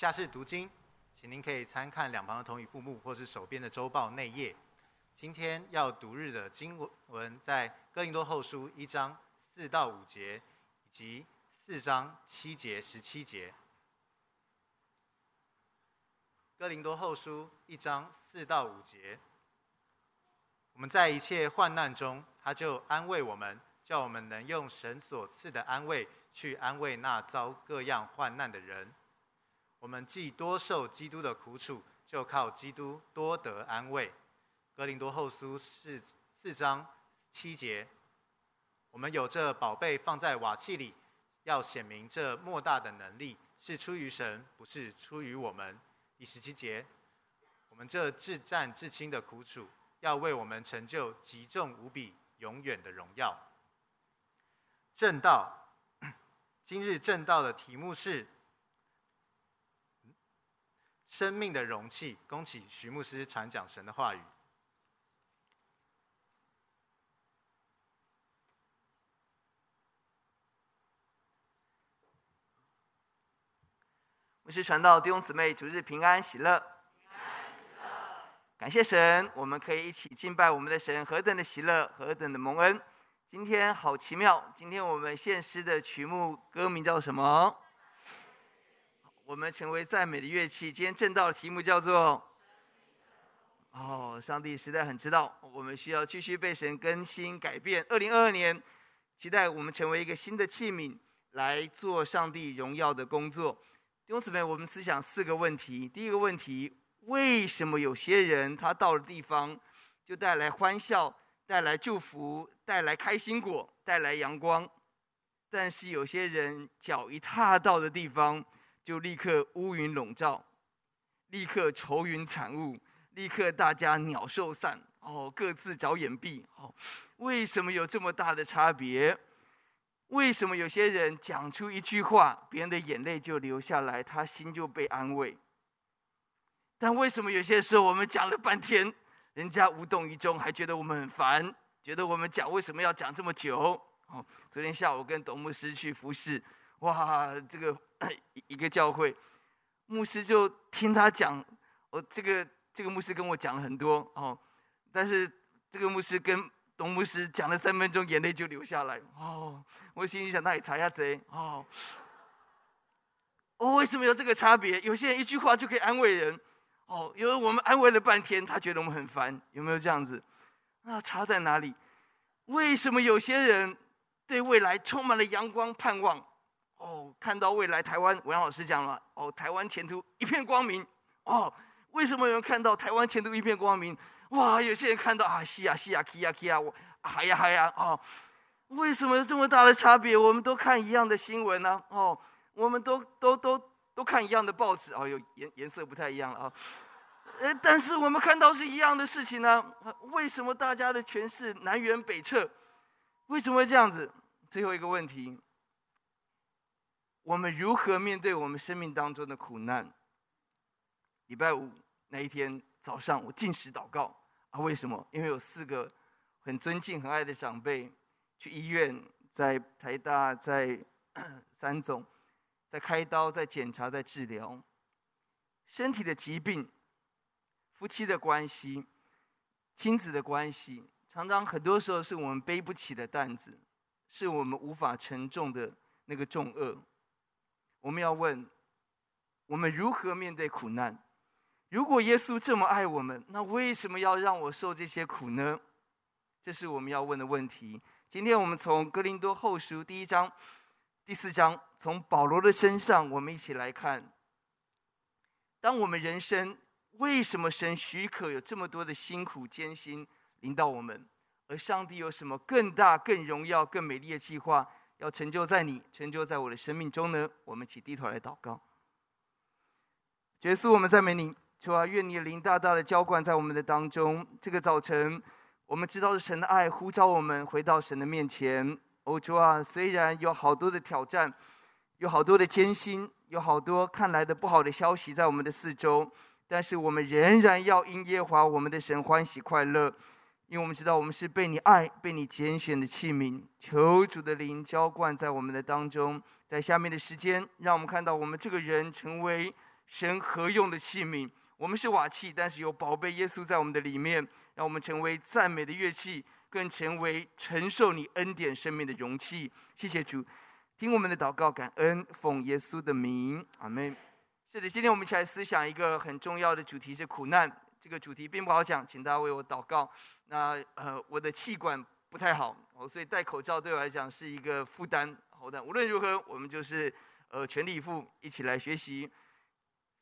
下次读经，请您可以参看两旁的同语布幕或是手边的周报内页。今天要读日的经文在哥林多后书一章四到五节，以及四章七节十七节。哥林多后书一章四到五节，我们在一切患难中，他就安慰我们，叫我们能用神所赐的安慰去安慰那遭各样患难的人。我们既多受基督的苦楚，就靠基督多得安慰。哥林多后书是四章七节，我们有这宝贝放在瓦器里，要显明这莫大的能力是出于神，不是出于我们。第十七节，我们这至暂至轻的苦楚，要为我们成就极重无比、永远的荣耀。证道，今日证道的题目是生命的容器。恭喜徐牧师传讲神的话语。牧师传道弟兄姊妹，主日平安喜乐。平安喜乐。感谢神，我们可以一起敬拜我们的神，何等的喜乐，何等的蒙恩。今天好奇妙，今天我们献诗的曲目歌名叫什么？我们成为赞美的乐器。今天正道的题目叫做……哦，上帝实在很知道，我们需要继续被神更新改变。二零二二年，期待我们成为一个新的器皿，来做上帝荣耀的工作。弟兄姊妹，我们思想四个问题。第一个问题：为什么有些人他到了地方就带来欢笑、带来祝福、带来开心果、带来阳光，但是有些人脚一踏到的地方，就立刻乌云笼罩，立刻愁云惨雾，立刻大家鸟兽散，哦，各自找掩蔽。哦，为什么有这么大的差别？为什么有些人讲出一句话，别人的眼泪就流下来，他心就被安慰？但为什么有些时候我们讲了半天，人家无动于衷，还觉得我们很烦，觉得我们讲为什么要讲这么久？哦，昨天下午跟董牧师去服侍，哇，这个一个教会，牧师就听他讲，我这个这个牧师跟我讲了很多哦，但是这个牧师跟。董牧师讲了三分钟，眼泪就流下来。哦，我心里想，那里查一下贼。哦，哦，为什么有这个差别？有些人一句话就可以安慰人。哦，因为我们安慰了半天，他觉得我们很烦，有没有这样子？那差在哪里？为什么有些人对未来充满了阳光盼望？哦，看到未来台湾，文老师讲了，哦，台湾前途一片光明。哦，为什么有人看到台湾前途一片光明？哇！有些人看到啊，西呀西呀，去呀去呀，我嗨呀嗨呀哦！为什么这么大的差别？我们都看一样的新闻呢、哦，我们都都都都看一样的报纸哦，有颜颜色不太一样了啊。呃，但是我们看到是一样的事情呢、为什么大家的诠释南辕北辙？为什么会这样子？最后一个问题：我们如何面对我们生命当中的苦难？礼拜五那一天早上，我禁食祷告。啊，为什么？因为有四个很尊敬、很爱的长辈去医院，在台大、在 三总，在开刀、在检查、在治疗身体的疾病、夫妻的关系、亲子的关系，常常很多时候是我们背不起的担子，是我们无法承重的那个重轭。我们要问：我们如何面对苦难？如果耶稣这么爱我们，那为什么要让我受这些苦呢？这是我们要问的问题。今天我们从哥林多后书第一章、第四章，从保罗的身上，我们一起来看。当我们人生为什么神许可有这么多的辛苦艰辛临到我们，而上帝有什么更大、更荣耀、更美丽的计划要成就在你、成就在我的生命中呢？我们一起低头来祷告。耶稣，我们赞美你。主啊，愿你的灵大大的浇灌在我们的当中。这个早晨，我们知道是神的爱呼召我们回到神的面前。哦，主啊，虽然有好多的挑战，有好多的艰辛，有好多看来的不好的消息在我们的四周，但是我们仍然要因耶华我们的神欢喜快乐，因为我们知道我们是被你爱、被你拣选的器皿。求主的灵浇灌在我们的当中。在下面的时间，让我们看到我们这个人成为。神合用的器皿。我们是瓦器，但是有宝贝耶稣在我们的里面，让我们成为赞美的乐器，更成为承受你恩典生命的容器。谢谢主，听我们的祷告，感恩奉耶稣的名，阿门。是的，今天我们一起来思想一个很重要的主题是苦难。这个主题并不好讲，请大家为我祷告。那呃，我的气管不太好，所以戴口罩对我来讲是一个负担。好的，无论如何，我们就是呃全力以赴，一起来学习。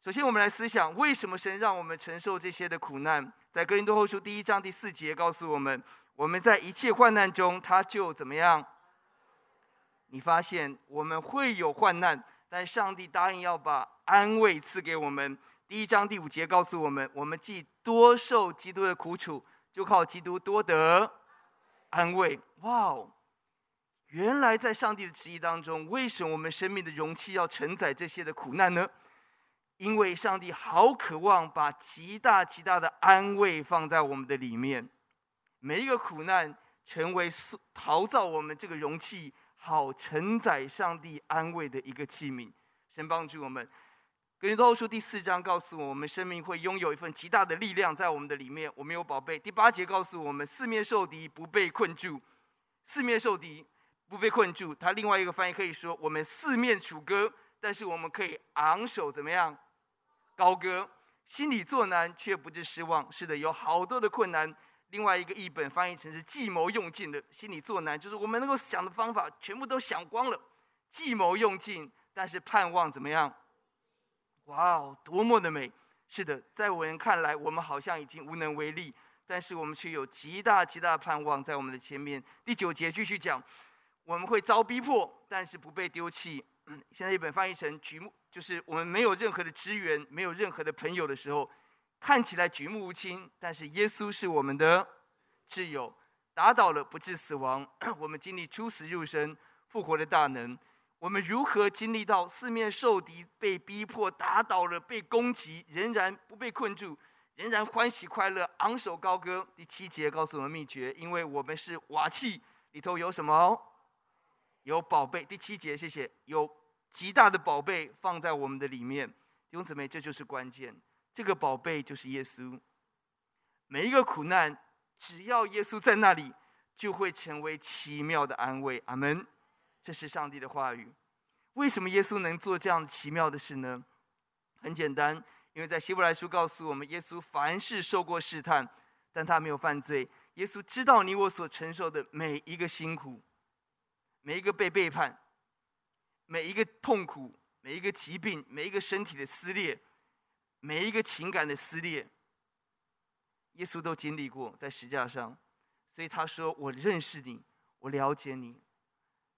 首先，我们来思想为什么神让我们承受这些的苦难。在哥林多后书第一章第四节告诉我们，我们在一切患难中，他就怎么样？你发现我们会有患难，但上帝答应要把安慰赐给我们。第一章第五节告诉我们：我们既多受基督的苦楚，就靠基督多得安慰。哇哦！原来在上帝的旨意当中，为什么我们生命的容器要承载这些的苦难呢？因为上帝好渴望把极大极大的安慰放在我们的里面。每一个苦难成为陶造我们这个容器，好承载上帝安慰的一个器皿。神帮助我们。格林多后书第四章告诉我们，生命会拥有一份极大的力量在我们的里面。我们有宝贝。第八节告诉我们，四面受敌不被困住，四面受敌不被困住。他另外一个翻译可以说，我们四面楚歌，但是我们可以昂首怎么样？高歌，心里作难却不致失望。是的，有好多的困难。另外一个译本翻译成是计谋用尽了，心里作难，就是我们能够想的方法全部都想光了，计谋用尽，但是盼望怎么样？哇哦，多么的美！是的，在我们看来，我们好像已经无能为力，但是我们却有极大极大的盼望在我们的前面。第九节继续讲，我们会遭逼迫，但是不被丢弃。嗯，现在一本翻译成举目，就是我们没有任何的支援，没有任何的朋友的时候，看起来举目无亲，但是耶稣是我们的挚友，打倒了不致死亡。我们经历出死入生、复活的大能。我们如何经历到四面受敌、被逼迫、打倒了、被攻击，仍然不被困住，仍然欢喜快乐、昂首高歌？第七节告诉我们秘诀：因为我们是瓦器，里头有什么？有宝贝。第七节，谢谢。有极大的宝贝放在我们的里面，弟兄姊妹，这就是关键。这个宝贝就是耶稣。每一个苦难，只要耶稣在那里，就会成为奇妙的安慰。阿门。这是上帝的话语。为什么耶稣能做这样奇妙的事呢？很简单，因为在希伯来书告诉我们，耶稣凡事受过试探，但他没有犯罪。耶稣知道你我所承受的每一个辛苦，每一个被背叛，每一个痛苦，每一个疾病，每一个身体的撕裂，每一个情感的撕裂，耶稣都经历过在十字架上。所以他说：“我认识你，我了解你。”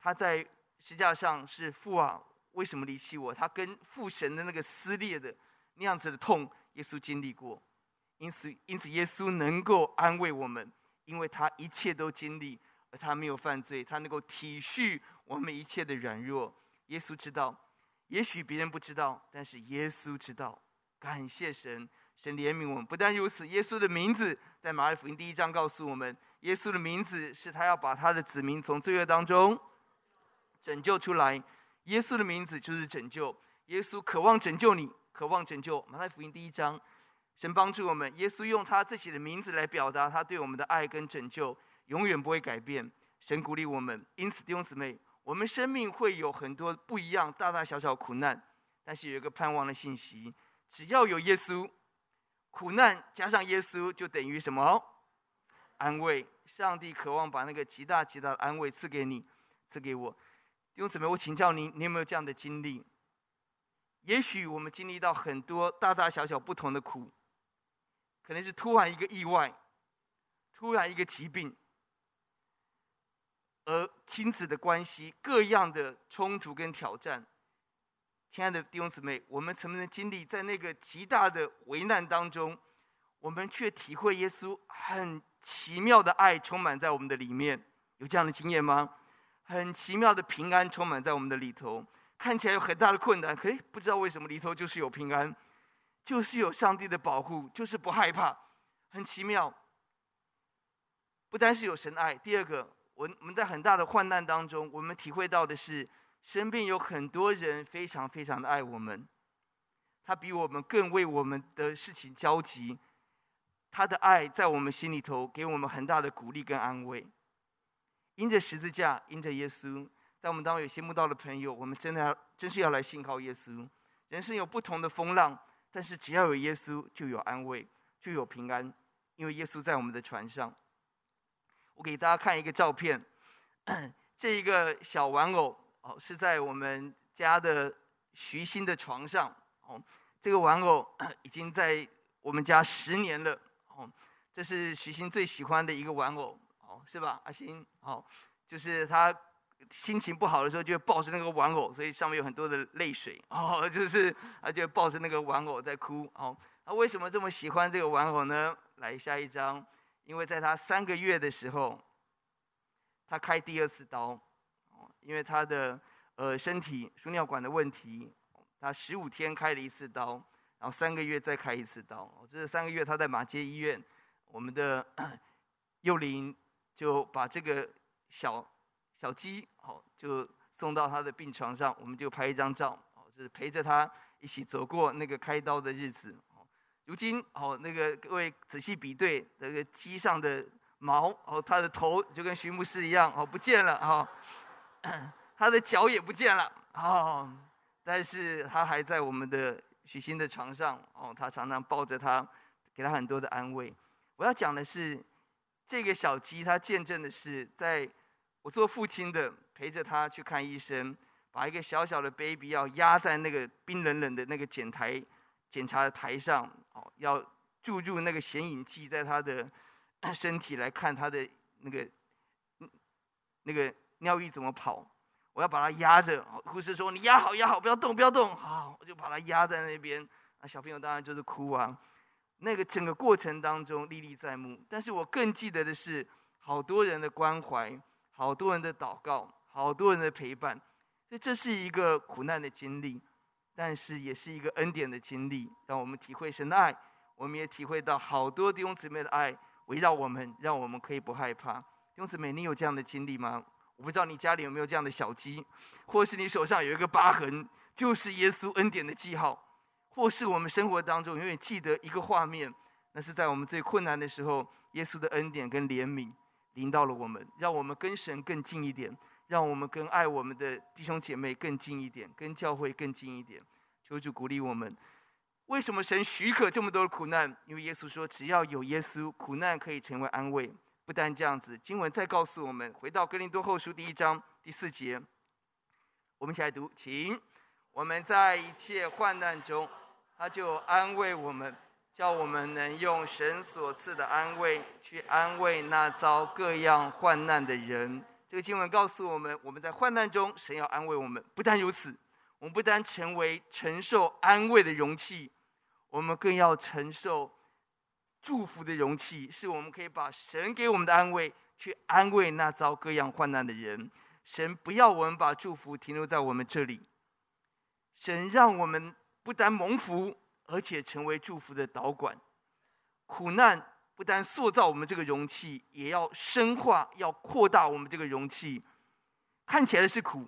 他在十字架上是父啊，为什么离弃我？他跟父神的那个撕裂的那样子的痛，耶稣经历过，因此，因此耶稣能够安慰我们，因为他一切都经历，而他没有犯罪，他能够体恤我们一切的软弱。耶稣知道，也许别人不知道，但是耶稣知道。感谢神，神怜悯我们。不但如此，耶稣的名字在马太福音第一章告诉我们，耶稣的名字是他要把他的子民从罪恶当中。拯救出来，耶稣的名字就是拯救。耶稣渴望拯救你，渴望拯救。马太福音第一章，神帮助我们。耶稣用他自己的名字来表达他对我们的爱跟拯救，永远不会改变。神鼓励我们，因此弟兄姊妹，我们生命会有很多不一样、大大小小苦难，但是有一个盼望的信息：只要有耶稣，苦难加上耶稣就等于什么？安慰。上帝渴望把那个极大极大的安慰赐给你，赐给我。弟兄姊妹，我请教您，你有没有这样的经历？也许我们经历到很多大大小小不同的苦，可能是突然一个意外，突然一个疾病，而亲子的关系各样的冲突跟挑战。亲爱的弟兄姊妹，我们曾不曾经历在那个极大的危难当中，我们却体会耶稣很奇妙的爱充满在我们的里面？有这样的经验吗？很奇妙的平安充满在我们的里头，看起来有很大的困难，可不知道为什么里头就是有平安，就是有上帝的保护，就是不害怕，很奇妙。不单是有神爱，第二个，我我们在很大的患难当中，我们体会到的是身边有很多人非常非常的爱我们，他比我们更为我们的事情焦急。他的爱在我们心里头，给我们很大的鼓励跟安慰。因着十字架，因着耶稣，在我们当中有些慕道的朋友，我们真的要，真是要来信靠耶稣。人生有不同的风浪，但是只要有耶稣，就有安慰，就有平安，因为耶稣在我们的船上。我给大家看一个照片，这一个小玩偶哦，是在我们家的徐新的床上哦。这个玩偶 已经在我们家十年了。哦，这是徐新最喜欢的一个玩偶，是吧，阿新？哦，就是他心情不好的时候，就会抱着那个玩偶，所以上面有很多的泪水，哦，就是他就抱着那个玩偶在哭，哦，他为什么这么喜欢这个玩偶呢？来下一张，因为在他三个月的时候，他开第二次刀，哦，因为他的呃身体输尿管的问题，他十五天开了一次刀。然后三个月再开一次刀，这三个月他在马街医院，我们的 幼龄就把这个小小鸡哦，就送到他的病床上，我们就拍一张照，哦，就是陪着他一起走过那个开刀的日子哦。如今哦，那个各位仔细比对那个鸡上的毛哦，它的头就跟徐牧师一样哦，不见了哈，它的脚也不见了哦，但是它还在我们的。徐新的床上，哦，他常常抱着他，给他很多的安慰。我要讲的是，这个小鸡，它见证的是，在我做父亲的陪着他去看医生，把一个小小的 baby 要压在那个冰冷冷的那个检台检查的台上，哦，要注入那个显影剂在他的 身体来看他的那个那个尿液怎么跑。我要把它压着，护士说：“你压好，压好，不要动，不要动。”好，我就把它压在那边。那小朋友当然就是哭啊。那个整个过程当中历历在目。但是我更记得的是，好多人的关怀，好多人的祷告，好多人的陪伴。所以这是一个苦难的经历，但是也是一个恩典的经历，让我们体会神的爱。我们也体会到好多弟兄姊妹的爱围绕我们，让我们可以不害怕。弟兄姊妹，你有这样的经历吗？我不知道你家里有没有这样的小鸡，或是你手上有一个疤痕，就是耶稣恩典的记号，或是我们生活当中永远记得一个画面，那是在我们最困难的时候，耶稣的恩典跟怜悯临到了我们，让我们跟神更近一点，让我们跟爱我们的弟兄姐妹更近一点，跟教会更近一点。求主鼓励我们。为什么神许可这么多的苦难？因为耶稣说，只要有耶稣，苦难可以成为安慰。不但这样子，经文再告诉我们，回到哥林多后书第一章第四节，我们一起来读，请我们在一切患难中，他就安慰我们，叫我们能用神所赐的安慰去安慰那遭各样患难的人。这个经文告诉我们，我们在患难中，神要安慰我们。不但如此，我们不但成为承受安慰的容器，我们更要承受。祝福的容器，是我们可以把神给我们的安慰，去安慰那遭各样患难的人。神不要我们把祝福停留在我们这里，神让我们不但蒙福，而且成为祝福的导管。苦难不但塑造我们这个容器，也要深化、要扩大我们这个容器。看起来是苦，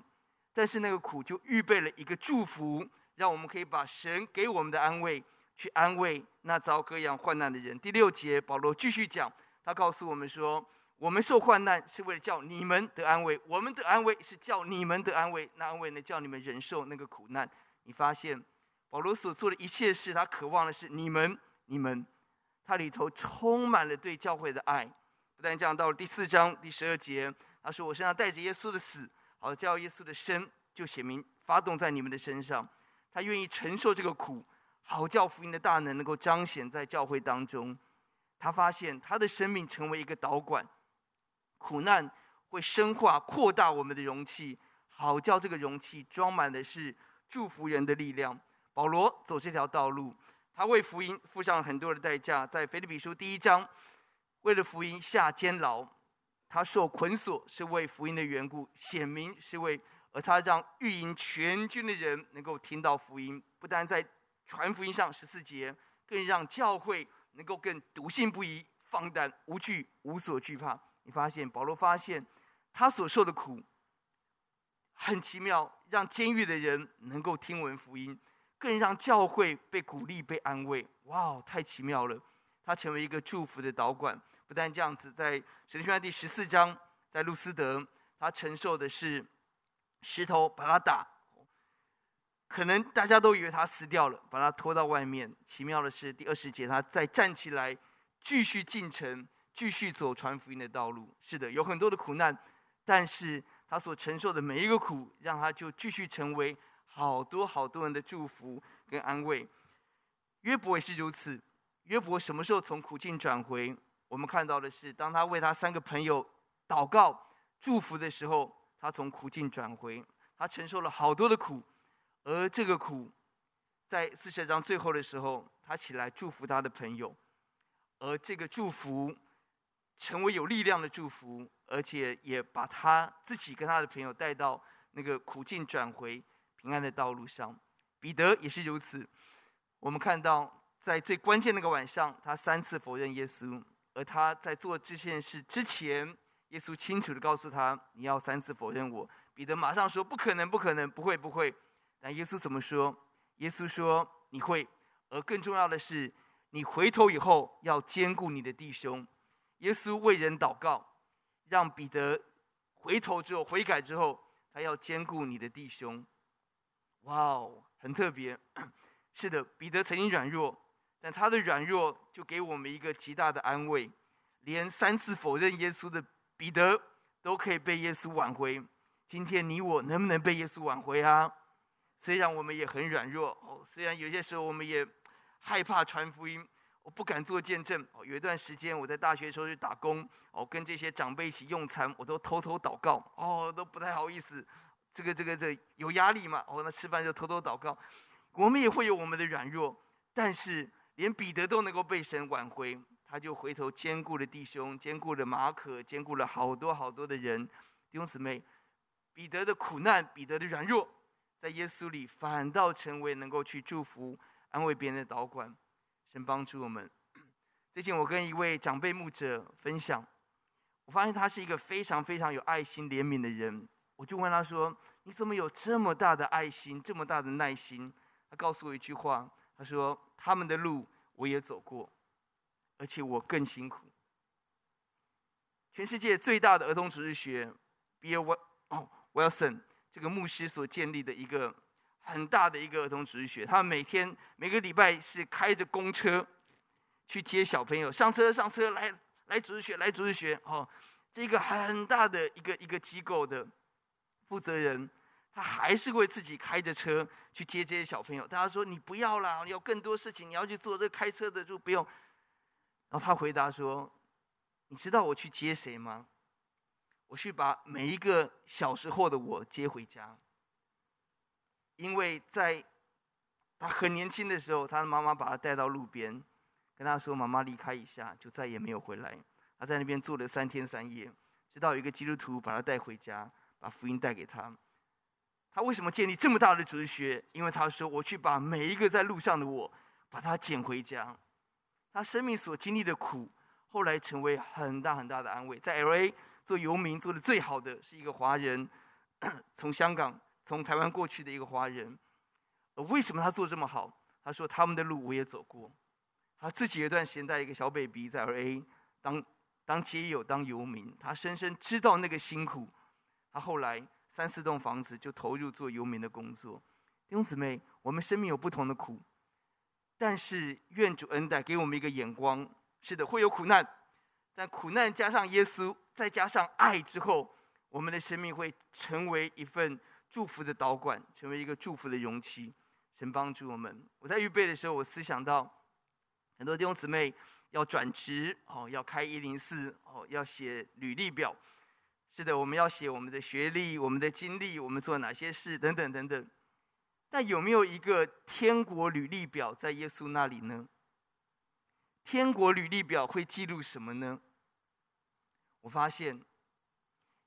但是那个苦就预备了一个祝福，让我们可以把神给我们的安慰。去安慰那遭各样患难的人。第六节，保罗继续讲，他告诉我们说：“我们受患难是为了叫你们得安慰，我们的安慰是叫你们得安慰。那安慰呢，叫你们忍受那个苦难。”你发现保罗所做的一切事，他渴望的是你们，你们，他里头充满了对教会的爱。不但这样，到了第四章第十二节，他说：“我身上带着耶稣的死，好叫耶稣的生就显明发动在你们的身上。他愿意承受这个苦。”好叫福音的大能能够彰显在教会当中。他发现他的生命成为一个导管，苦难会深化扩大我们的容器，好叫这个容器装满的是祝福人的力量。保罗走这条道路，他为福音付上很多的代价。在腓立比书第一章，为了福音下监牢，他受捆锁是为福音的缘故，显明是为，而他让御营全军的人能够听到福音，不但在。传福音上十四节，更让教会能够更笃信不疑、放胆无惧、无所惧怕。你发现保罗发现他所受的苦很奇妙，让监狱的人能够听闻福音，更让教会被鼓励、被安慰。哇，太奇妙了！他成为一个祝福的导管。不但这样子，在《使徒行传》第十四章，在路斯德，他承受的是石头把他打，可能大家都以为他死掉了，把他拖到外面。奇妙的是，第二十节，他再站起来，继续进城，继续走传福音的道路。是的，有很多的苦难，但是他所承受的每一个苦，让他就继续成为好多好多人的祝福跟安慰。约伯也是如此。约伯什么时候从苦境转回？我们看到的是，当他为他三个朋友祷告祝福的时候，他从苦境转回。他承受了好多的苦，而这个苦，在四十章最后的时候，他起来祝福他的朋友，而这个祝福成为有力量的祝福，而且也把他自己跟他的朋友带到那个苦境转回平安的道路上。彼得也是如此。我们看到。在最关键那个晚上，他三次否认耶稣。而他在做这件事之前，耶稣清楚的告诉他：“你要三次否认我。”彼得马上说：“不可能，不可能，不会，不会。”但耶稣怎么说？耶稣说：“你会。”而更重要的是，你回头以后要兼顾你的弟兄。耶稣为人祷告，让彼得回头之后悔改之后，他要兼顾你的弟兄。哇哦，很特别。是的，彼得曾经软弱。但他的软弱就给我们一个极大的安慰，连三次否认耶稣的彼得都可以被耶稣挽回。今天你我能不能被耶稣挽回啊？虽然我们也很软弱哦，虽然有些时候我们也害怕传福音，我不敢做见证哦。有一段时间我在大学的时候去打工哦，跟这些长辈一起用餐，我都偷偷祷告哦，都不太好意思，这个这个这、有压力嘛哦，那吃饭就偷偷祷告。我们也会有我们的软弱，但是。连彼得都能够被神挽回，他就回头坚固了弟兄，坚固了马可，坚固了好多好多的人。弟兄姊妹，彼得的苦难，彼得的软弱，在耶稣里反倒成为能够去祝福、安慰别人的导管。神帮助我们。最近我跟一位长辈牧者分享，我发现他是一个非常非常有爱心、怜悯的人。我就问他说：“你怎么有这么大的爱心，这么大的耐心？”他告诉我一句话，他说。他们的路我也走过，而且我更辛苦。全世界最大的儿童主日学，Bill Wilson 这个牧师所建立的一个很大的一个儿童主日学，他每天每个礼拜是开着公车去接小朋友，上车上车来来主日学来主日学哦，这个很大的一个一个机构的负责人。他还是会自己开着车去接这些小朋友。大家说：“你不要啦，你有更多事情，你要去做。这开车的就不用。”然后他回答说：“你知道我去接谁吗？我去把每一个小时候的我接回家。因为在他很年轻的时候，他的妈妈把他带到路边，跟他说：‘妈妈离开一下，就再也没有回来。’他在那边坐了三天三夜，直到有一个基督徒把他带回家，把福音带给他。”他为什么建立这么大的主日学？因为他说：“我去把每一个在路上的我，把他捡回家。”他生命所经历的苦，后来成为很大很大的安慰。在 LA 做游民做的最好的是一个华人，从香港从台湾过去的一个华人。为什么他做这么好？他说：“他们的路我也走过。”他自己有一段时间带一个小 baby 在 LA 当当街友当游民，他深深知道那个辛苦。他后来。三四栋房子就投入做游民的工作，弟兄姊妹，我们生命有不同的苦，但是愿主恩待给我们一个眼光，是的，会有苦难，但苦难加上耶稣，再加上爱之后，我们的生命会成为一份祝福的导管，成为一个祝福的容器。神帮助我们。我在预备的时候，我思想到很多弟兄姊妹要转职哦，要开一零四哦，要写履历表。是的，我们要写我们的学历、我们的经历、我们做哪些事等等等等。但有没有一个天国履历表在耶稣那里呢？天国履历表会记录什么呢？我发现，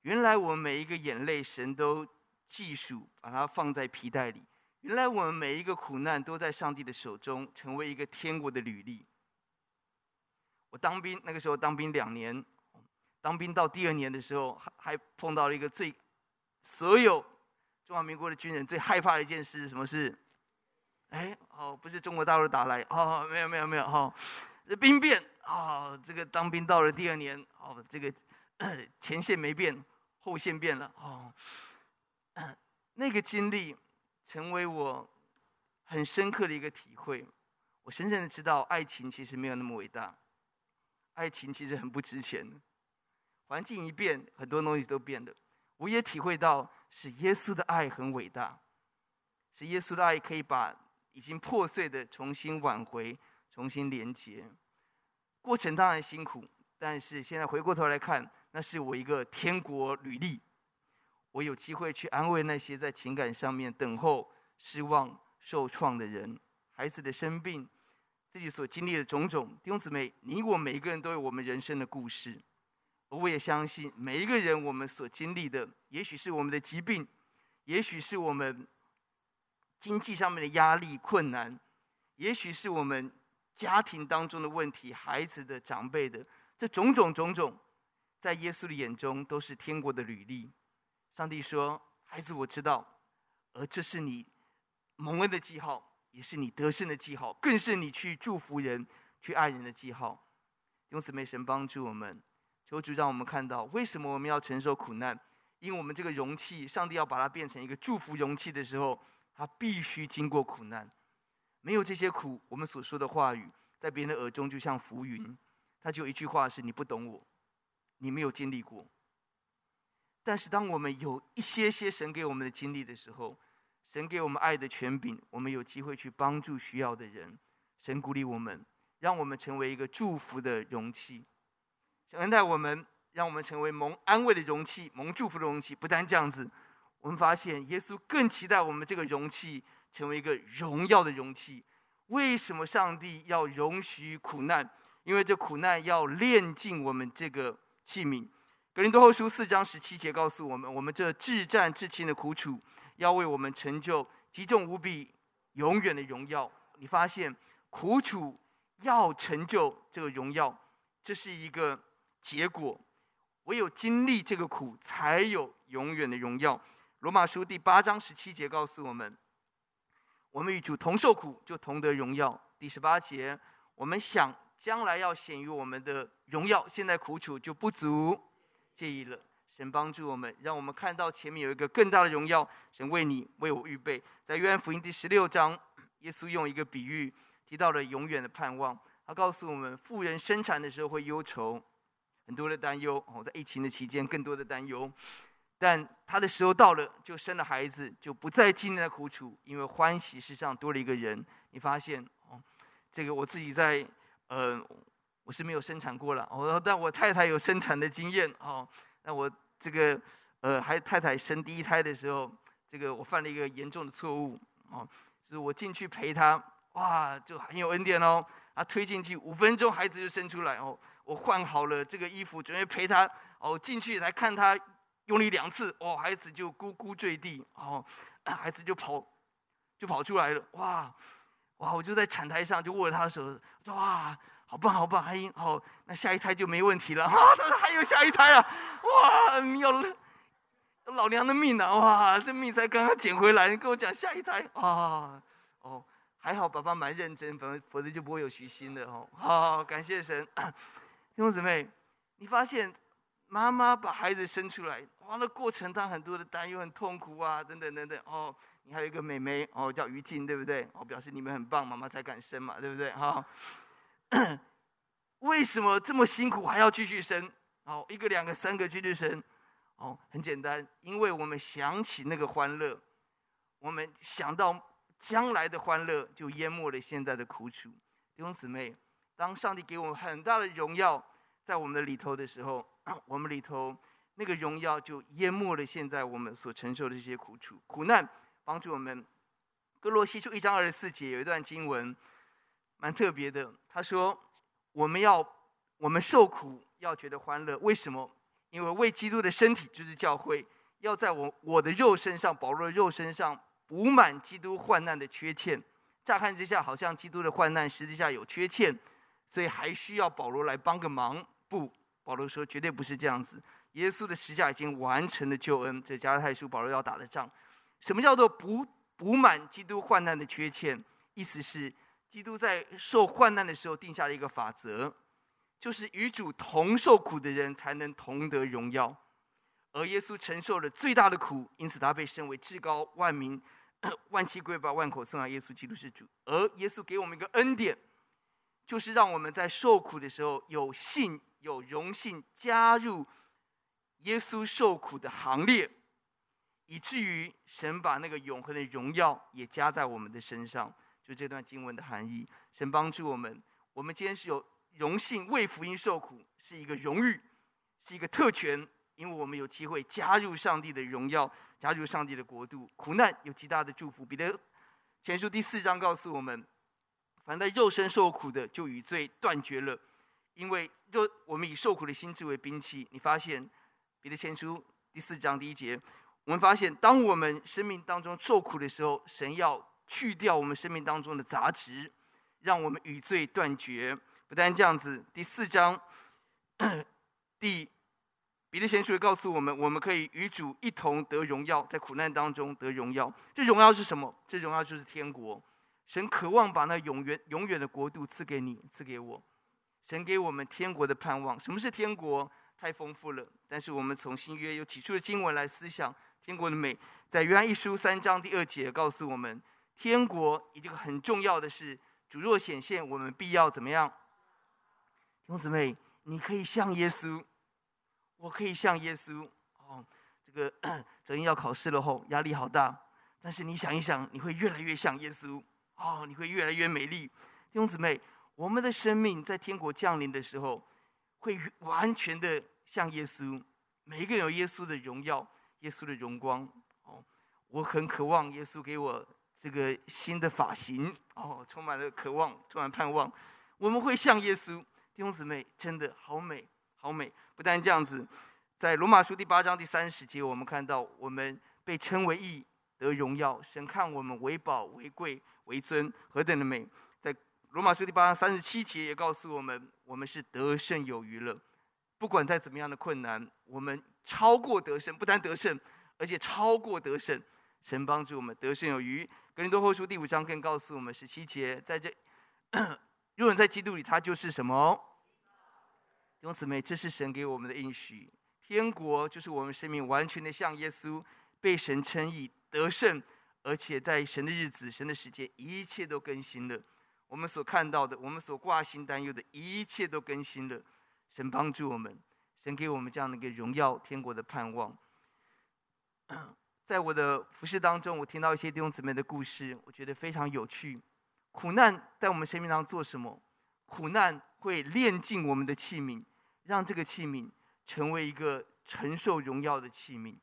原来我们每一个眼泪，神都技术，把它放在皮带里。原来我们每一个苦难，都在上帝的手中，成为一个天国的履历。我当兵那个时候，当兵两年。当兵到第二年的时候，还还碰到了一个最所有中华民国的军人最害怕的一件事什么事？哎，哦，不是中国大陆打来，哦，没有没有没有，哦，这兵变，啊、哦，这个当兵到了第二年，哦，这个 前线没变，后线变了，哦，那个经历成为我很深刻的一个体会，我深深的知道，爱情其实没有那么伟大，爱情其实很不值钱，环境一变，很多东西都变了。我也体会到，是耶稣的爱很伟大，是耶稣的爱可以把已经破碎的重新挽回、重新连接。过程当然辛苦，但是现在回过头来看，那是我一个天国履历。我有机会去安慰那些在情感上面等候、失望、受创的人，孩子的生病，自己所经历的种种。弟兄姊妹，你我每一个人都有我们人生的故事。我也相信每一个人，我们所经历的，也许是我们的疾病，也许是我们经济上面的压力困难，也许是我们家庭当中的问题，孩子的、长辈的，这种种种种，在耶稣的眼中都是天国的履历。上帝说：“孩子，我知道，而这是你蒙恩的记号，也是你得胜的记号，更是你去祝福人、去爱人的记号。”用此，美神帮助我们。求主让我们看到，为什么我们要承受苦难？因为我们这个容器，上帝要把它变成一个祝福容器的时候，它必须经过苦难。没有这些苦，我们所说的话语，在别人的耳中就像浮云。他就一句话是：你不懂我，你没有经历过。但是，当我们有一些些神给我们的经历的时候，神给我们爱的权柄，我们有机会去帮助需要的人。神鼓励我们，让我们成为一个祝福的容器。恩待我们，让我们成为蒙安慰的容器，蒙祝福的容器。不但这样子，我们发现耶稣更期待我们这个容器成为一个荣耀的容器。为什么上帝要容许苦难？因为这苦难要炼尽我们这个器皿。格林多后书四章十七节告诉我们：我们这至战至轻的苦楚，要为我们成就极重无比、永远的荣耀。你发现苦楚要成就这个荣耀，这是一个。结果，唯有经历这个苦，才有永远的荣耀。罗马书第八章十七节告诉我们：我们与主同受苦，就同得荣耀。第十八节，我们想将来要显于我们的荣耀，现在苦楚就不足介意了。神帮助我们，让我们看到前面有一个更大的荣耀。神为你为我预备。在约翰福音第十六章，耶稣用一个比喻提到了永远的盼望。他告诉我们，妇人生产的时候会忧愁。很多的担忧哦，在疫情的期间，更多的担忧。但他的时候到了，就生了孩子，就不再经历了苦楚，因为欢喜世上多了一个人。你发现哦，这个我自己在呃，我是没有生产过了哦，但我太太有生产的经验哦。那我这个呃，还太太生第一胎的时候，这个我犯了一个严重的错误哦，就是我进去陪她，哇，就很有恩典哦。她推进去五分钟，孩子就生出来哦。我换好了这个衣服，准备陪她哦进去，来看她用力两次，哦，孩子就咕咕坠地，哦，孩子就跑，就跑出来了，哇，哇！我就在产台上就握着她的手，哇，好棒好棒，还好，那下一胎就没问题了，哈，还有下一胎啊，哇，你要老娘的命啊，哇，这命才刚刚捡回来，你跟我讲下一胎啊，哦，还好爸爸蛮认真，否否则就不会有虚心的哦，好，感谢神。弟兄姊妹，你发现妈妈把孩子生出来，哇，那过程当很多的担忧、很痛苦啊，等等等等。哦，你还有一个妹妹，哦，叫于静，对不对？哦，表示你们很棒，妈妈才敢生嘛，对不对？哈、哦，为什么这么辛苦还要继续生？哦，一个、两个、三个继续生。哦，很简单，因为我们想起那个欢乐，我们想到将来的欢乐，就淹没了现在的苦楚。弟兄姊妹。当上帝给我们很大的荣耀在我们的里头的时候，我们里头那个荣耀就淹没了现在我们所承受的这些苦楚、苦难。帮助我们，哥罗西书一章二十四节有一段经文，蛮特别的。他说：“我们要我们受苦要觉得欢乐，为什么？因为为基督的身体就是教会，要在我我的肉身上，保罗的肉身上补满基督患难的缺欠。乍看之下，好像基督的患难实际上有缺欠。”所以还需要保罗来帮个忙？不，保罗说绝对不是这样子。耶稣的十架已经完成了救恩。这加拉太书保罗要打的仗，什么叫做补补满基督患难的缺欠？意思是，基督在受患难的时候定下了一个法则，就是与主同受苦的人才能同得荣耀。而耶稣承受了最大的苦，因此他被升为至高，万民 万膝跪拜，万口颂扬耶稣基督是主。而耶稣给我们一个恩典，就是让我们在受苦的时候有幸有荣幸加入耶稣受苦的行列，以至于神把那个永恒的荣耀也加在我们的身上。就这段经文的含义，神帮助我们，我们今天是有荣幸为福音受苦，是一个荣誉，是一个特权，因为我们有机会加入上帝的荣耀，加入上帝的国度。苦难有极大的祝福。彼得前书第四章告诉我们，凡在肉身受苦的，就与罪断绝了，因为肉我们以受苦的心志为兵器。你发现彼得前书第四章第一节，我们发现当我们生命当中受苦的时候，神要。去掉我们生命当中的杂质，让我们与罪断绝。不但这样子，第四章 第彼得前书也告诉我们，我们可以与主一同得荣耀，在苦难当中得荣耀。这荣耀是什么？这荣耀就是天国。神渴望把那永远永远的国度赐给你，赐给我。神给我们天国的盼望。什么是天国？太丰富了。但是我们从新约有几处的经文来思想天国的美。在约翰一书三章第二节告诉我们。天国一个很重要的是，主若显现，我们必要怎么样？弟兄姊妹，你可以像耶稣，我可以像耶稣。哦，这个 昨天要考试了后，压力好大。但是你想一想，你会越来越像耶稣。哦，你会越来越美丽。弟兄姊妹，我们的生命在天国降临的时候，会完全的像耶稣。每一个有耶稣的荣耀，耶稣的荣光。哦，我很渴望耶稣给我。这个新的发型哦，充满了渴望，充满盼望。我们会像耶稣，弟兄姊妹，真的好美，好美。不但这样子，在罗马书第八章第三十节，我们看到我们被称为义，得荣耀。神看我们为宝、为贵、为尊，何等的美！在罗马书第八章三十七节也告诉我们，我们是得胜有余了。不管再怎么样的困难，我们超过得胜，不但得胜，而且超过得胜。神帮助我们得胜有余。格林多后书第五章更告诉我们十七节，在这，若人在基督里，他就是什么？弟兄姊妹，这是神给我们的应许。天国就是我们生命完全的像耶稣，被神称义得胜，而且在神的日子、神的时间，一切都更新了。我们所看到的，我们所挂心担忧的一切都更新了。神帮助我们，神给我们这样的一个荣耀天国的盼望。在我的服饰当中，我听到一些弟兄姊妹的故事，我觉得非常有趣。苦难在我们生命当中做什么？苦难会炼尽我们的器皿，让这个器皿成为一个承受荣耀的器皿。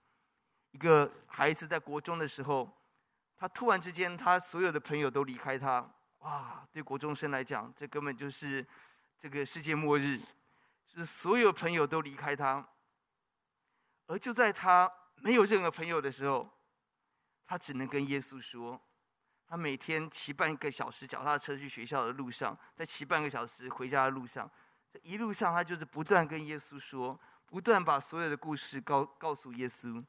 一个孩子在国中的时候，他突然之间，他所有的朋友都离开他。哇，对国中生来讲，这根本就是这个世界末日，就是所有朋友都离开他。而就在他。没有任何朋友的时候，他只能跟耶稣说。他每天骑半个小时脚踏车去学校的路上，再骑半个小时回家的路上，这一路上他就是不断跟耶稣说，不断把所有的故事告告诉耶稣。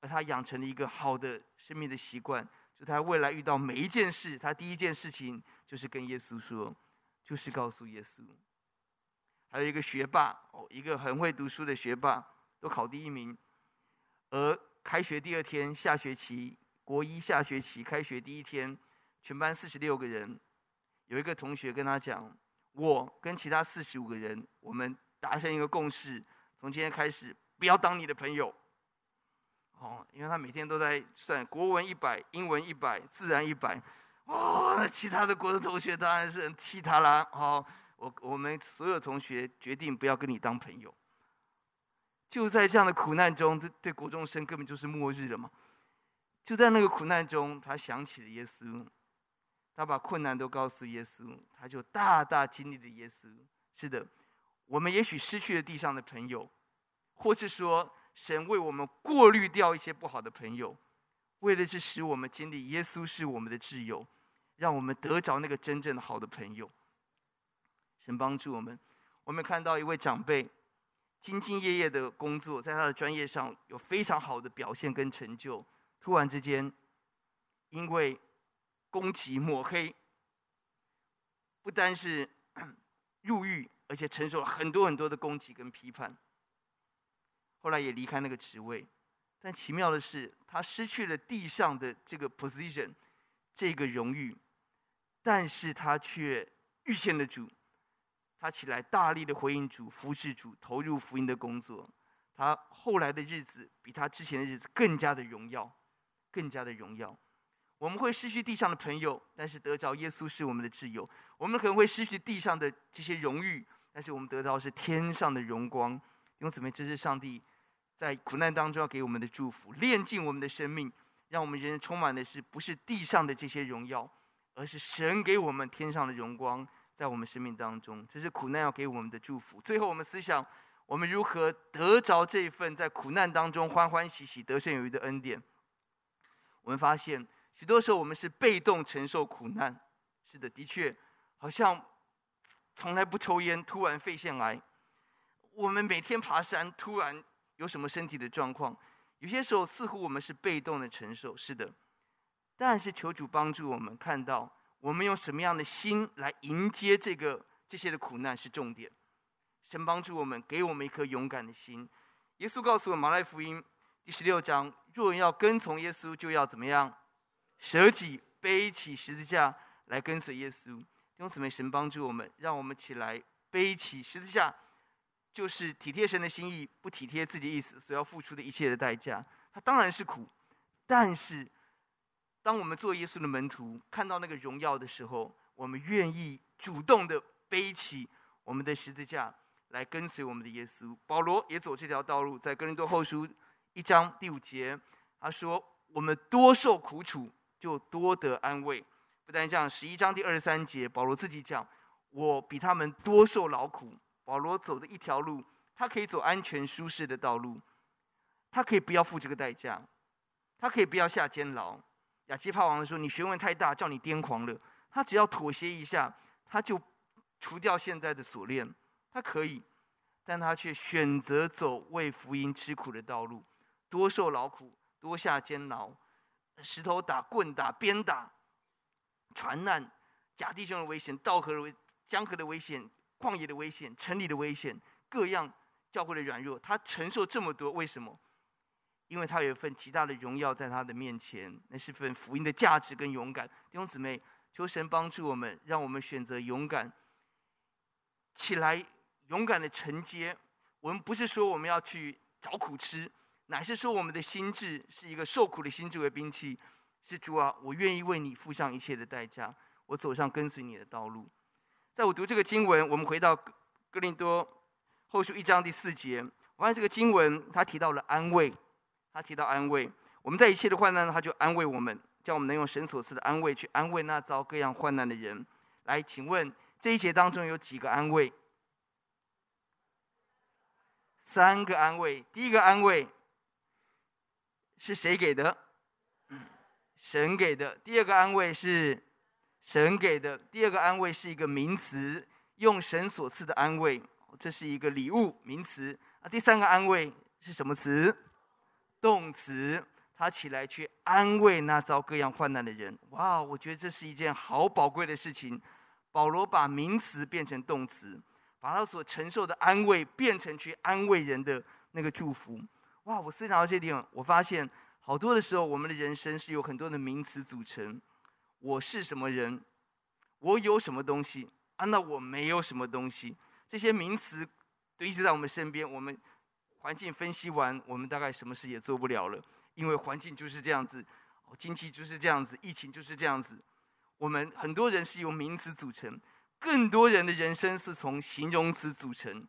而他养成了一个好的生命的习惯，就他未来遇到每一件事，他第一件事情就是跟耶稣说，就是告诉耶稣。还有一个学霸哦，一个很会读书的学霸，都考第一名。而开学第二天，下学期国一下学期开学第一天，全班四十六个人，有一个同学跟他讲：“我跟其他四十五个人，我们达成一个共识，从今天开始不要当你的朋友。”哦，因为他每天都在算国文一百，英文一百，自然一百。哦，那其他的国的同学当然是很气他啦。哦，我我们所有同学决定不要跟你当朋友。就在这样的苦难中，这对国中生根本就是末日了嘛！就在那个苦难中，他想起了耶稣，他把困难都告诉耶稣，他就大大经历了耶稣。是的，我们也许失去了地上的朋友，或是说神为我们过滤掉一些不好的朋友，为的是使我们经历耶稣是我们的挚友，让我们得着那个真正的好的朋友。神帮助我们，我们看到一位长辈。兢兢业业的工作，在他的专业上有非常好的表现跟成就。突然之间，因为攻击抹黑，不单是 入狱，而且承受了很多很多的攻击跟批判。后来也离开那个职位，但奇妙的是，他失去了地上的这个 position，这个荣誉，但是他却遇见了主。他起来大力的回应主，服侍主，投入福音的工作。他后来的日子比他之前的日子更加的荣耀，更加的荣耀。我们会失去地上的朋友，但是得着耶稣是我们的挚友。我们可能会失去地上的这些荣誉，但是我们得到是天上的荣光。弟兄姊妹，这是上帝在苦难当中要给我们的祝福，炼尽我们的生命，让我们人充满的是不是地上的这些荣耀，而是神给我们天上的荣光。在我们生命当中，这是苦难要给我们的祝福。最后，我们思想，我们如何得着这一份在苦难当中欢欢喜喜得胜有余的恩典？我们发现，许多时候我们是被动承受苦难。是的，的确，好像从来不抽烟，突然肺腺癌；我们每天爬山，突然有什么身体的状况。有些时候，似乎我们是被动的承受。是的，但是求主帮助我们看到。我们用什么样的心来迎接这个这些的苦难是重点。神帮助我们，给我们一颗勇敢的心。耶稣告诉我，马太福音第十六章：若要跟从耶稣，就要怎么样？舍己，背起十字架来跟随耶稣。弟兄姊妹，神帮助我们，让我们起来背起十字架，就是体贴神的心意，不体贴自己的意思，所要付出的一切的代价。它当然是苦，但是。当我们做耶稣的门徒，看到那个荣耀的时候，我们愿意主动的背起我们的十字架来跟随我们的耶稣。保罗也走这条道路，在哥林多后书一章第五节，他说：“我们多受苦楚，就多得安慰。”不但这样，十一章第二十三节，保罗自己讲：“我比他们多受劳苦。”保罗走的一条路，他可以走安全舒适的道路，他可以不要付这个代价，他可以不要下监牢。亚基帕王说：“你学问太大，叫你癫狂了。”他只要妥协一下，他就除掉现在的锁链。他可以，但他却选择走为福音吃苦的道路，多受劳苦，多下监牢，石头打、棍打、鞭打，船难、假弟兄的危险、道河的危、江河的危险、旷野的危险、城里的危险，各样教会的软弱，他承受这么多，为什么？因为他有一份极大的荣耀在他的面前，那是份福音的价值跟勇敢。弟兄姊妹，求神帮助我们，让我们选择勇敢起来，勇敢的承接。我们不是说我们要去找苦吃，乃是说我们的心智是一个受苦的心智为兵器。是主啊，我愿意为你付上一切的代价，我走上跟随你的道路。在我读这个经文，我们回到哥林多后书一章第四节，我发现这个经文，他提到了安慰。他提到安慰，我们在一切的患难，他就安慰我们，叫我们能用神所赐的安慰去安慰那遭各样患难的人。来，请问这一节当中有几个安慰？三个安慰。第一个安慰是谁给的？神给的。第二个安慰是神给的。第二个安慰是一个名词，用神所赐的安慰，这是一个礼物名词。啊，第三个安慰是什么词？动词，他起来去安慰那遭各样患难的人。哇，我觉得这是一件好宝贵的事情。保罗把名词变成动词，把他所承受的安慰变成去安慰人的那个祝福。哇，我思想到这点，我发现好多的时候，我们的人生是有很多的名词组成。我是什么人？我有什么东西？啊，那我没有什么东西。这些名词都一直在我们身边，我们。环境分析完，我们大概什么事也做不了了，因为环境就是这样子，经济就是这样子，疫情就是这样子。我们很多人是由名词组成，更多人的人生是从形容词组成，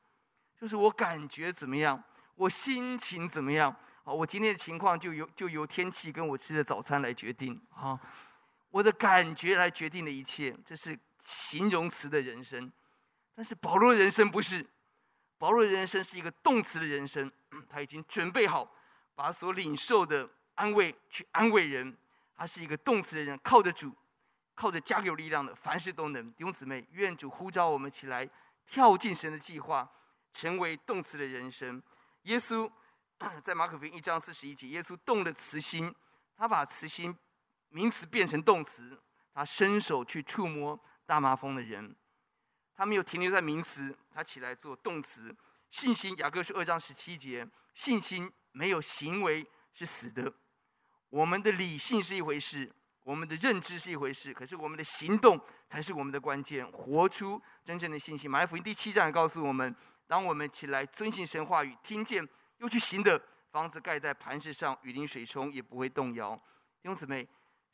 就是我感觉怎么样，我心情怎么样，啊我今天的情况就由就由天气跟我吃的早餐来决定啊，我的感觉来决定了一切，这是形容词的人生，但是保罗人生不是。保罗的人生是一个动词的人生，他已经准备好把所领受的安慰去安慰人。他是一个动词的人，靠着主，靠着加给有力量的，凡事都能。弟兄姊妹，愿主呼召我们起来，跳进神的计划，成为动词的人生。耶稣 在马可福音一章四十一节，耶稣动了慈心，他把慈心名词变成动词，他伸手去触摸大麻风的人。他没有停留在名词，他起来做动词。信心，雅各书二章十七节，信心没有行为是死的。我们的理性是一回事，我们的认知是一回事，可是我们的行动才是我们的关键。活出真正的信心。马太福音第七章也告诉我们，当我们起来遵行神话语，听见又去行的，房子盖在磐石上，雨淋水冲也不会动摇。弟兄姊妹，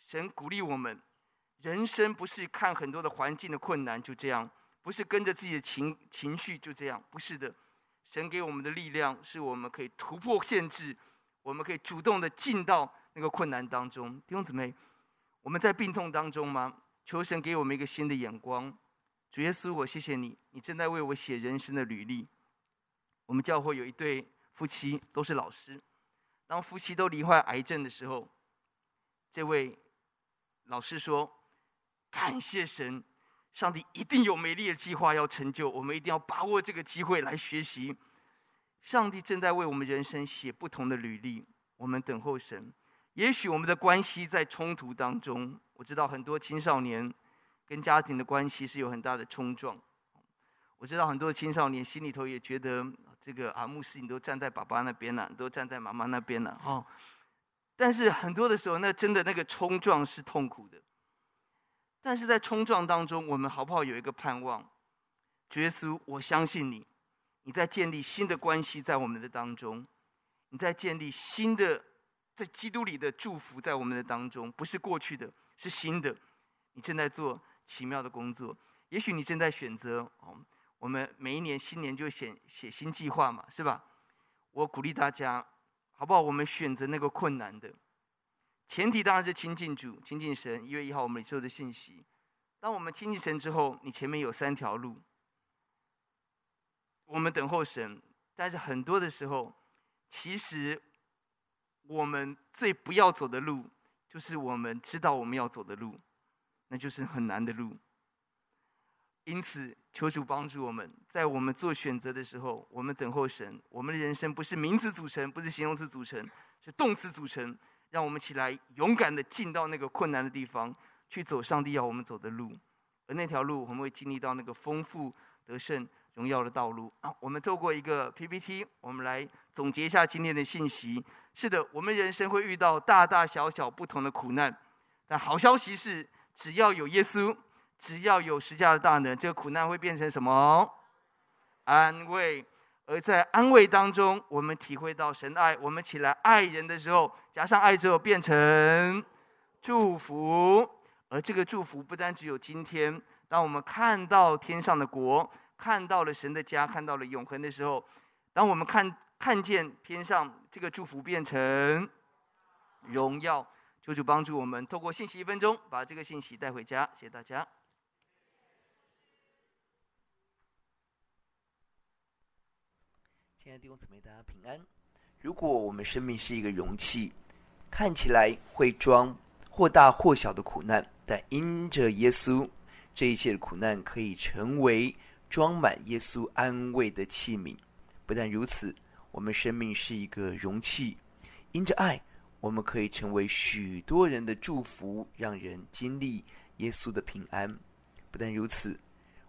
神鼓励我们，人生不是看很多的环境的困难就这样，不是跟着自己的情情绪就这样，不是的。神给我们的力量，是我们可以突破限制，我们可以主动的进到那个困难当中。弟兄姊妹，我们在病痛当中吗？求神给我们一个新的眼光。主耶稣，我谢谢你，你正在为我写人生的履历。我们教会有一对夫妻，都是老师。当夫妻都罹患癌症的时候，这位老师说：“感谢神。”上帝一定有美丽的计划要成就，我们一定要把握这个机会来学习。上帝正在为我们人生写不同的履历，我们等候神。也许我们的关系在冲突当中，我知道很多青少年跟家庭的关系是有很大的冲撞。我知道很多青少年心里头也觉得，这个啊，牧师你都站在爸爸那边了，你都站在妈妈那边了，哦。但是很多的时候，那真的那个冲撞是痛苦的。但是在冲撞当中，我们好不好有一个盼望？主耶稣，我相信你，你在建立新的关系在我们的当中，你在建立新的在基督里的祝福在我们的当中，不是过去的，是新的。你正在做奇妙的工作。也许你正在选择哦，我们每一年新年就写写新计划嘛，是吧？我鼓励大家，好不好？我们选择那个困难的。前提当然是亲近主、亲近神。一月一号我们领受的信息，当我们亲近神之后，你前面有三条路。我们等候神，但是很多的时候，其实我们最不要走的路，就是我们知道我们要走的路，那就是很难的路。因此，求主帮助我们，在我们做选择的时候，我们等候神。我们的人生不是名词组成，不是形容词组成，是动词组成。让我们起来，勇敢的进到那个困难的地方，去走上帝要我们走的路，而那条路我们会经历到那个丰富得胜荣耀的道路。啊，我们透过一个 PPT，我们来总结一下今天的信息。是的，我们人生会遇到大大小小不同的苦难，但好消息是，只要有耶稣，只要有十架的大能，这个苦难会变成什么？安慰。而在安慰当中，我们体会到神的爱。我们起来爱人的时候，加上爱之后变成祝福。而这个祝福不单只有今天，当我们看到天上的国，看到了神的家，看到了永恒的时候，当我们看看见天上这个祝福变成荣耀，求主帮助我们，透过信息一分钟，把这个信息带回家。谢谢大家。亲爱的弟兄姊妹，大家平安。如果我们生命是一个容器，看起来会装或大或小的苦难，但因着耶稣，这一切的苦难可以成为装满耶稣安慰的器皿。不但如此，我们生命是一个容器，因着爱，我们可以成为许多人的祝福，让人经历耶稣的平安。不但如此，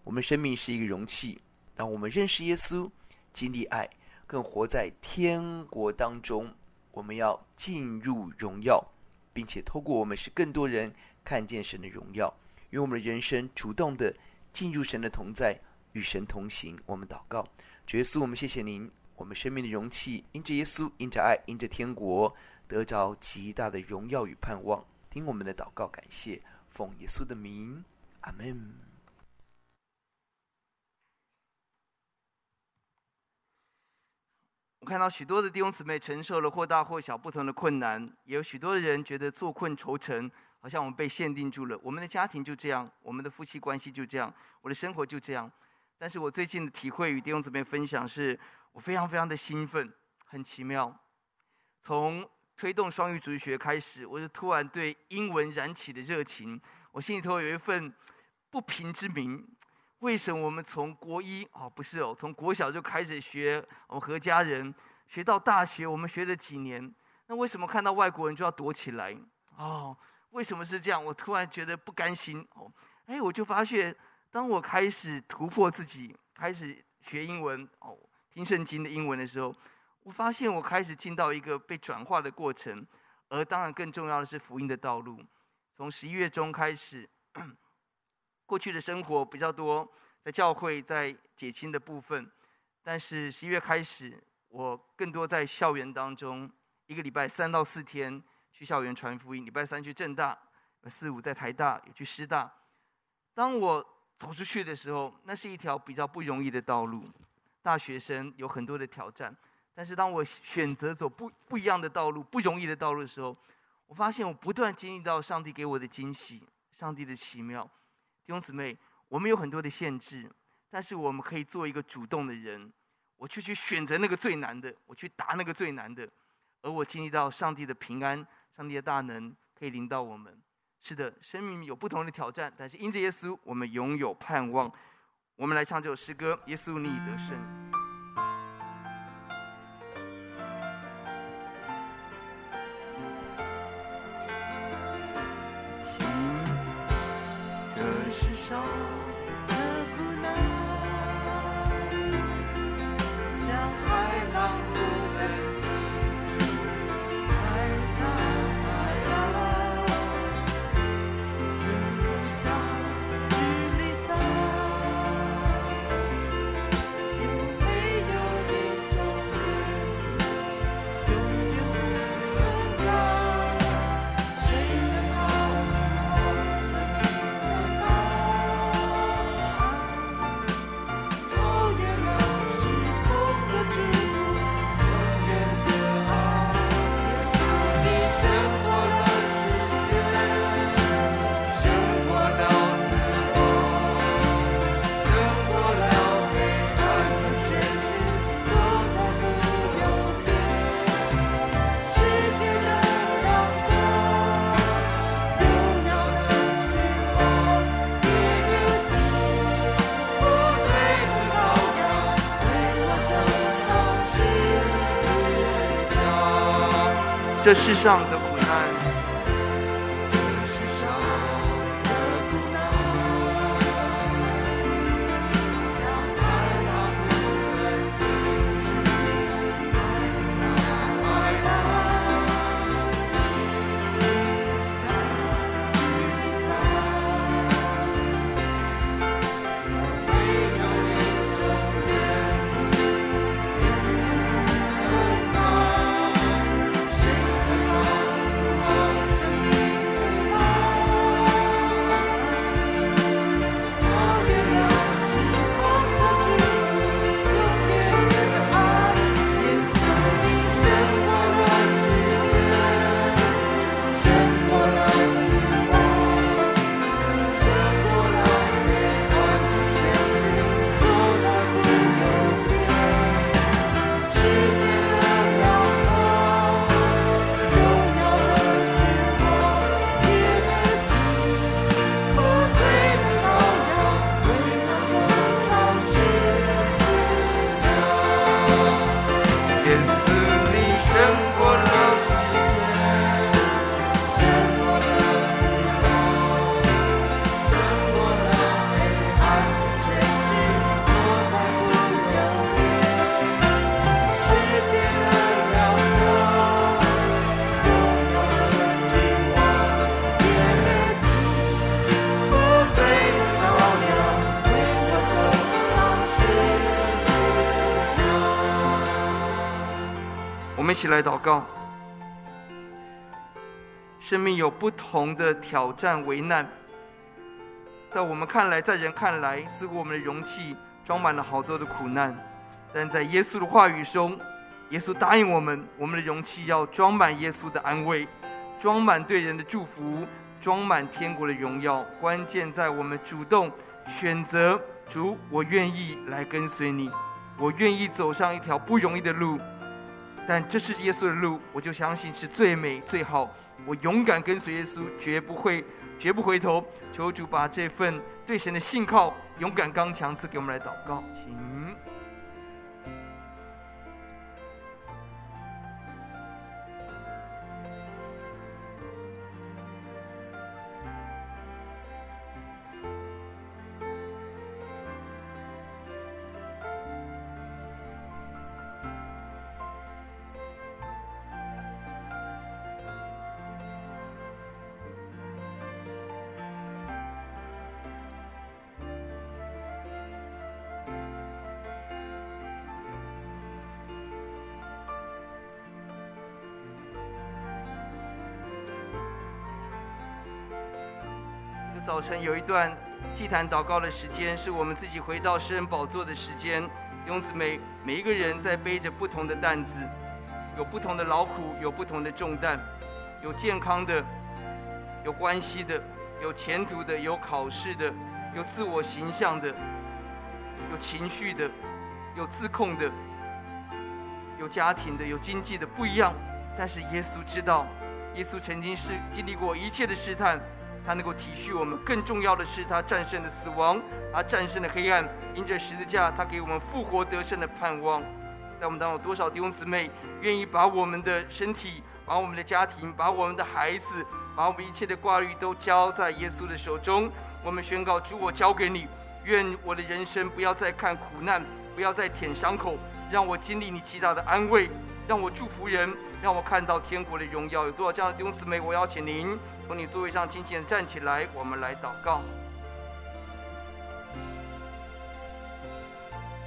我们生命是一个容器，当我们认识耶稣，经历爱。更活在天国当中，我们要进入荣耀，并且透过我们使更多人看见神的荣耀，因为我们的人生主动的进入神的同在，与神同行。我们祷告，主耶稣，我们谢谢您，我们生命的容器因着耶稣，因着爱，因着天国，得着极大的荣耀与盼望。听我们的祷告，感谢，奉耶稣的名，阿门。我看到许多的弟兄姊妹承受了或大或小不同的困难，也有许多的人觉得坐困愁城，好像我们被限定住了。我们的家庭就这样，我们的夫妻关系就这样，我的生活就这样。但是我最近的体会与弟兄姊妹分享是，我非常非常的兴奋，很奇妙。从推动双语主义学开始，我就突然对英文燃起的热情，我心里头有一份不平之鸣。为什么我们从国一哦，不是哦，从国小就开始学我们何家人，学到大学我们学了几年，那为什么看到外国人就要躲起来？哦，为什么是这样？我突然觉得不甘心哦，哎，我就发现当我开始突破自己，开始学英文哦，听圣经的英文的时候，我发现我开始进到一个被转化的过程。而当然更重要的是福音的道路。从十一月中开始，过去的生活比较多在教会，在解经的部分，但是十一月开始，我更多在校园当中，一个礼拜三到四天去校园传福音。礼拜三去正大，四五在台大，也去师大。当我走出去的时候，那是一条比较不容易的道路。大学生有很多的挑战。但是当我选择走不不一样的道路，不容易的道路的时候，我发现我不断经历到上帝给我的惊喜，上帝的奇妙。弟兄姊妹，我们有很多的限制，但是我们可以做一个主动的人，我去去选择那个最难的，我去答那个最难的，而我经历到上帝的平安，上帝的大能可以领到我们。是的，生命有不同的挑战，但是因着耶稣，我们拥有盼望。我们来唱这首诗歌：耶稣，你已得胜。这世上的。来祷告。生命有不同的挑战、危难，在我们看来，在人看来，似乎我们的容器装满了好多的苦难，但在耶稣的话语中，耶稣答应我们，我们的容器要装满耶稣的安慰，装满对人的祝福，装满天国的荣耀。关键在我们主动选择主，我愿意来跟随你，我愿意走上一条不容易的路。但这是耶稣的路，我就相信是最美最好。我勇敢跟随耶稣，绝不会，绝不回头。求主把这份对神的信靠、勇敢刚强赐给我们来祷告，请。有一段祭坛祷告的时间，是我们自己回到施恩宝座的时间。弟兄姊妹，每一个人在背着不同的担子，有不同的劳苦，有不同的重担，有健康的，有关系的，有前途的，有考试的，有自我形象的，有情绪的，有自控的，有家庭的，有经济的，不一样。但是耶稣知道，耶稣曾经是经历过一切的试探。他能够体恤我们，更重要的是，他战胜了死亡，他战胜了黑暗，因着十字架，他给我们复活得胜的盼望。在我们当中，有多少弟兄姊妹愿意把我们的身体、把我们的家庭、把我们的孩子、把我们一切的挂虑都交在耶稣的手中？我们宣告：主，我交给你，愿我的人生不要再看苦难，不要再舔伤口，让我经历你极大的安慰，让我祝福人，让我看到天国的荣耀。有多少这样的弟兄姊妹？我邀请您。从你座位上轻轻的站起来，我们来祷告。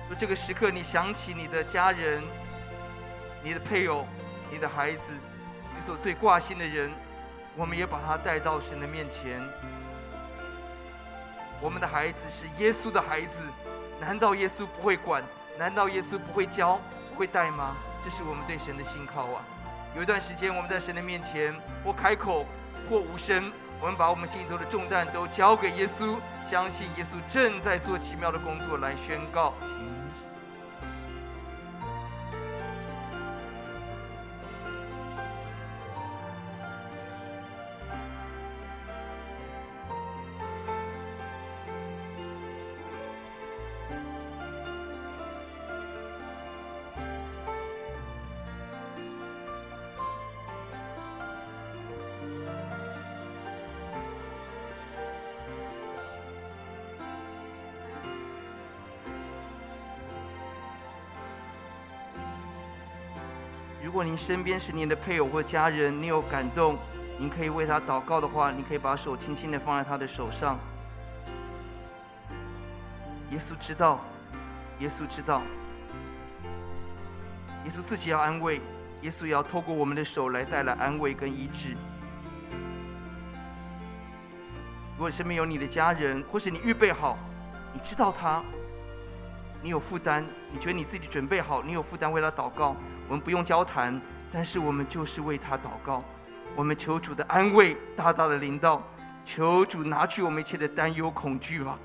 说这个时刻，你想起你的家人、你的配偶、你的孩子，你所最挂心的人，我们也把他带到神的面前。我们的孩子是耶稣的孩子，难道耶稣不会管？难道耶稣不会教、不会带吗？这是我们对神的信靠啊！有一段时间，我们在神的面前，或开口。或无声，我们把我们心里头的重担都交给耶稣，相信耶稣正在做奇妙的工作，来宣告。如果您身边是您的配偶或家人，你有感动，您可以为他祷告的话，你可以把手轻轻的放在他的手上。耶稣知道，耶稣知道，耶稣自己要安慰，耶稣也要透过我们的手来带来安慰跟医治。如果身边有你的家人，或是你预备好，你知道他，你有负担，你觉得你自己准备好，你有负担为他祷告。我们不用交谈，但是我们就是为他祷告。我们求主的安慰大大的临到，求主拿去我们一切的担忧恐惧吧。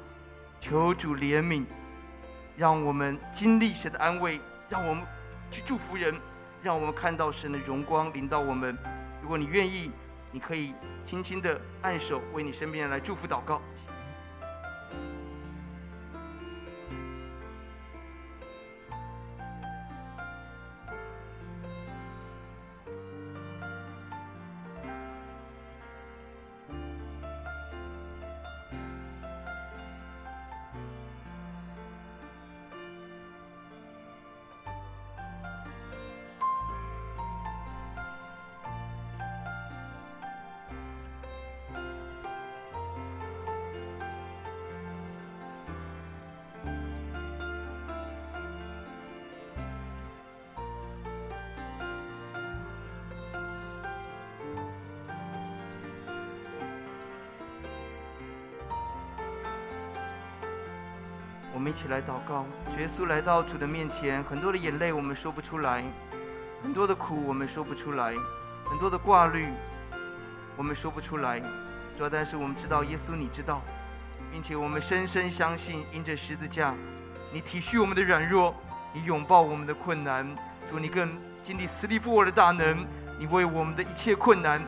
求主怜悯，让我们经历神的安慰，让我们去祝福人，让我们看到神的荣光临到我们。如果你愿意，你可以轻轻的按手，为你身边人来祝福祷告。耶稣来到主的面前，很多的眼泪我们说不出来，很多的苦我们说不出来，很多的挂虑我们说不出来。主要，但是我们知道耶稣你知道，并且我们深深相信，因着十字架，你体恤我们的软弱，你拥抱我们的困难。主，你更经历死里复活的大能，你为我们的一切困难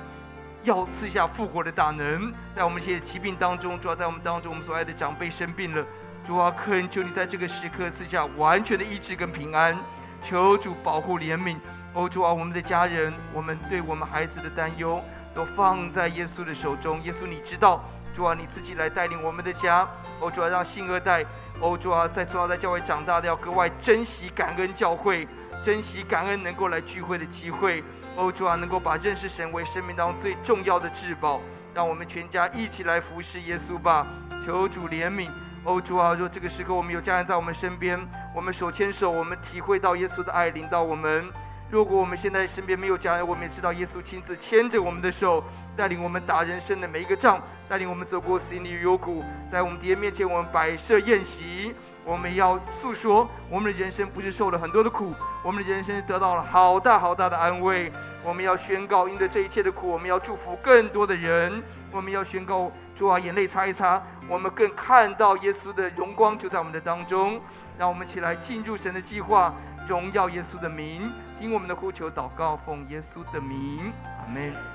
要赐下复活的大能，在我们一些疾病当中，主要在我们当中，我们所爱的长辈生病了。主啊，恳求你在这个时刻赐下完全的医治跟平安，求主保护怜悯。哦，主啊，我们的家人，我们对我们孩子的担忧，都放在耶稣的手中。耶稣，你知道，主啊，你自己来带领我们的家。哦，主啊，让新二代，哦，主啊，在主要在教会长大的，要格外珍惜感恩教会，珍惜感恩能够来聚会的机会。哦，主啊，能够把认识神为生命当中最重要的至宝。让我们全家一起来服侍耶稣吧。求主怜悯。哦，主啊，若这个时刻我们有家人在我们身边，我们手牵手，我们体会到耶稣的爱临到我们，如果我们现在身边没有家人，我们也知道耶稣亲自牵着我们的手，带领我们打人生的每一个仗，带领我们走过死荫的幽谷，在我们敌人面前，我们摆设宴席。我们要诉说，我们的人生不是受了很多的苦，我们的人生得到了好大好大的安慰。我们要宣告，因着这一切的苦，我们要祝福更多的人。我们要宣告，主啊，眼泪擦一擦，我们更看到耶稣的荣光就在我们的当中。让我们一起来进入神的计划，荣耀耶稣的名，听我们的呼求祷告，奉耶稣的名，阿门。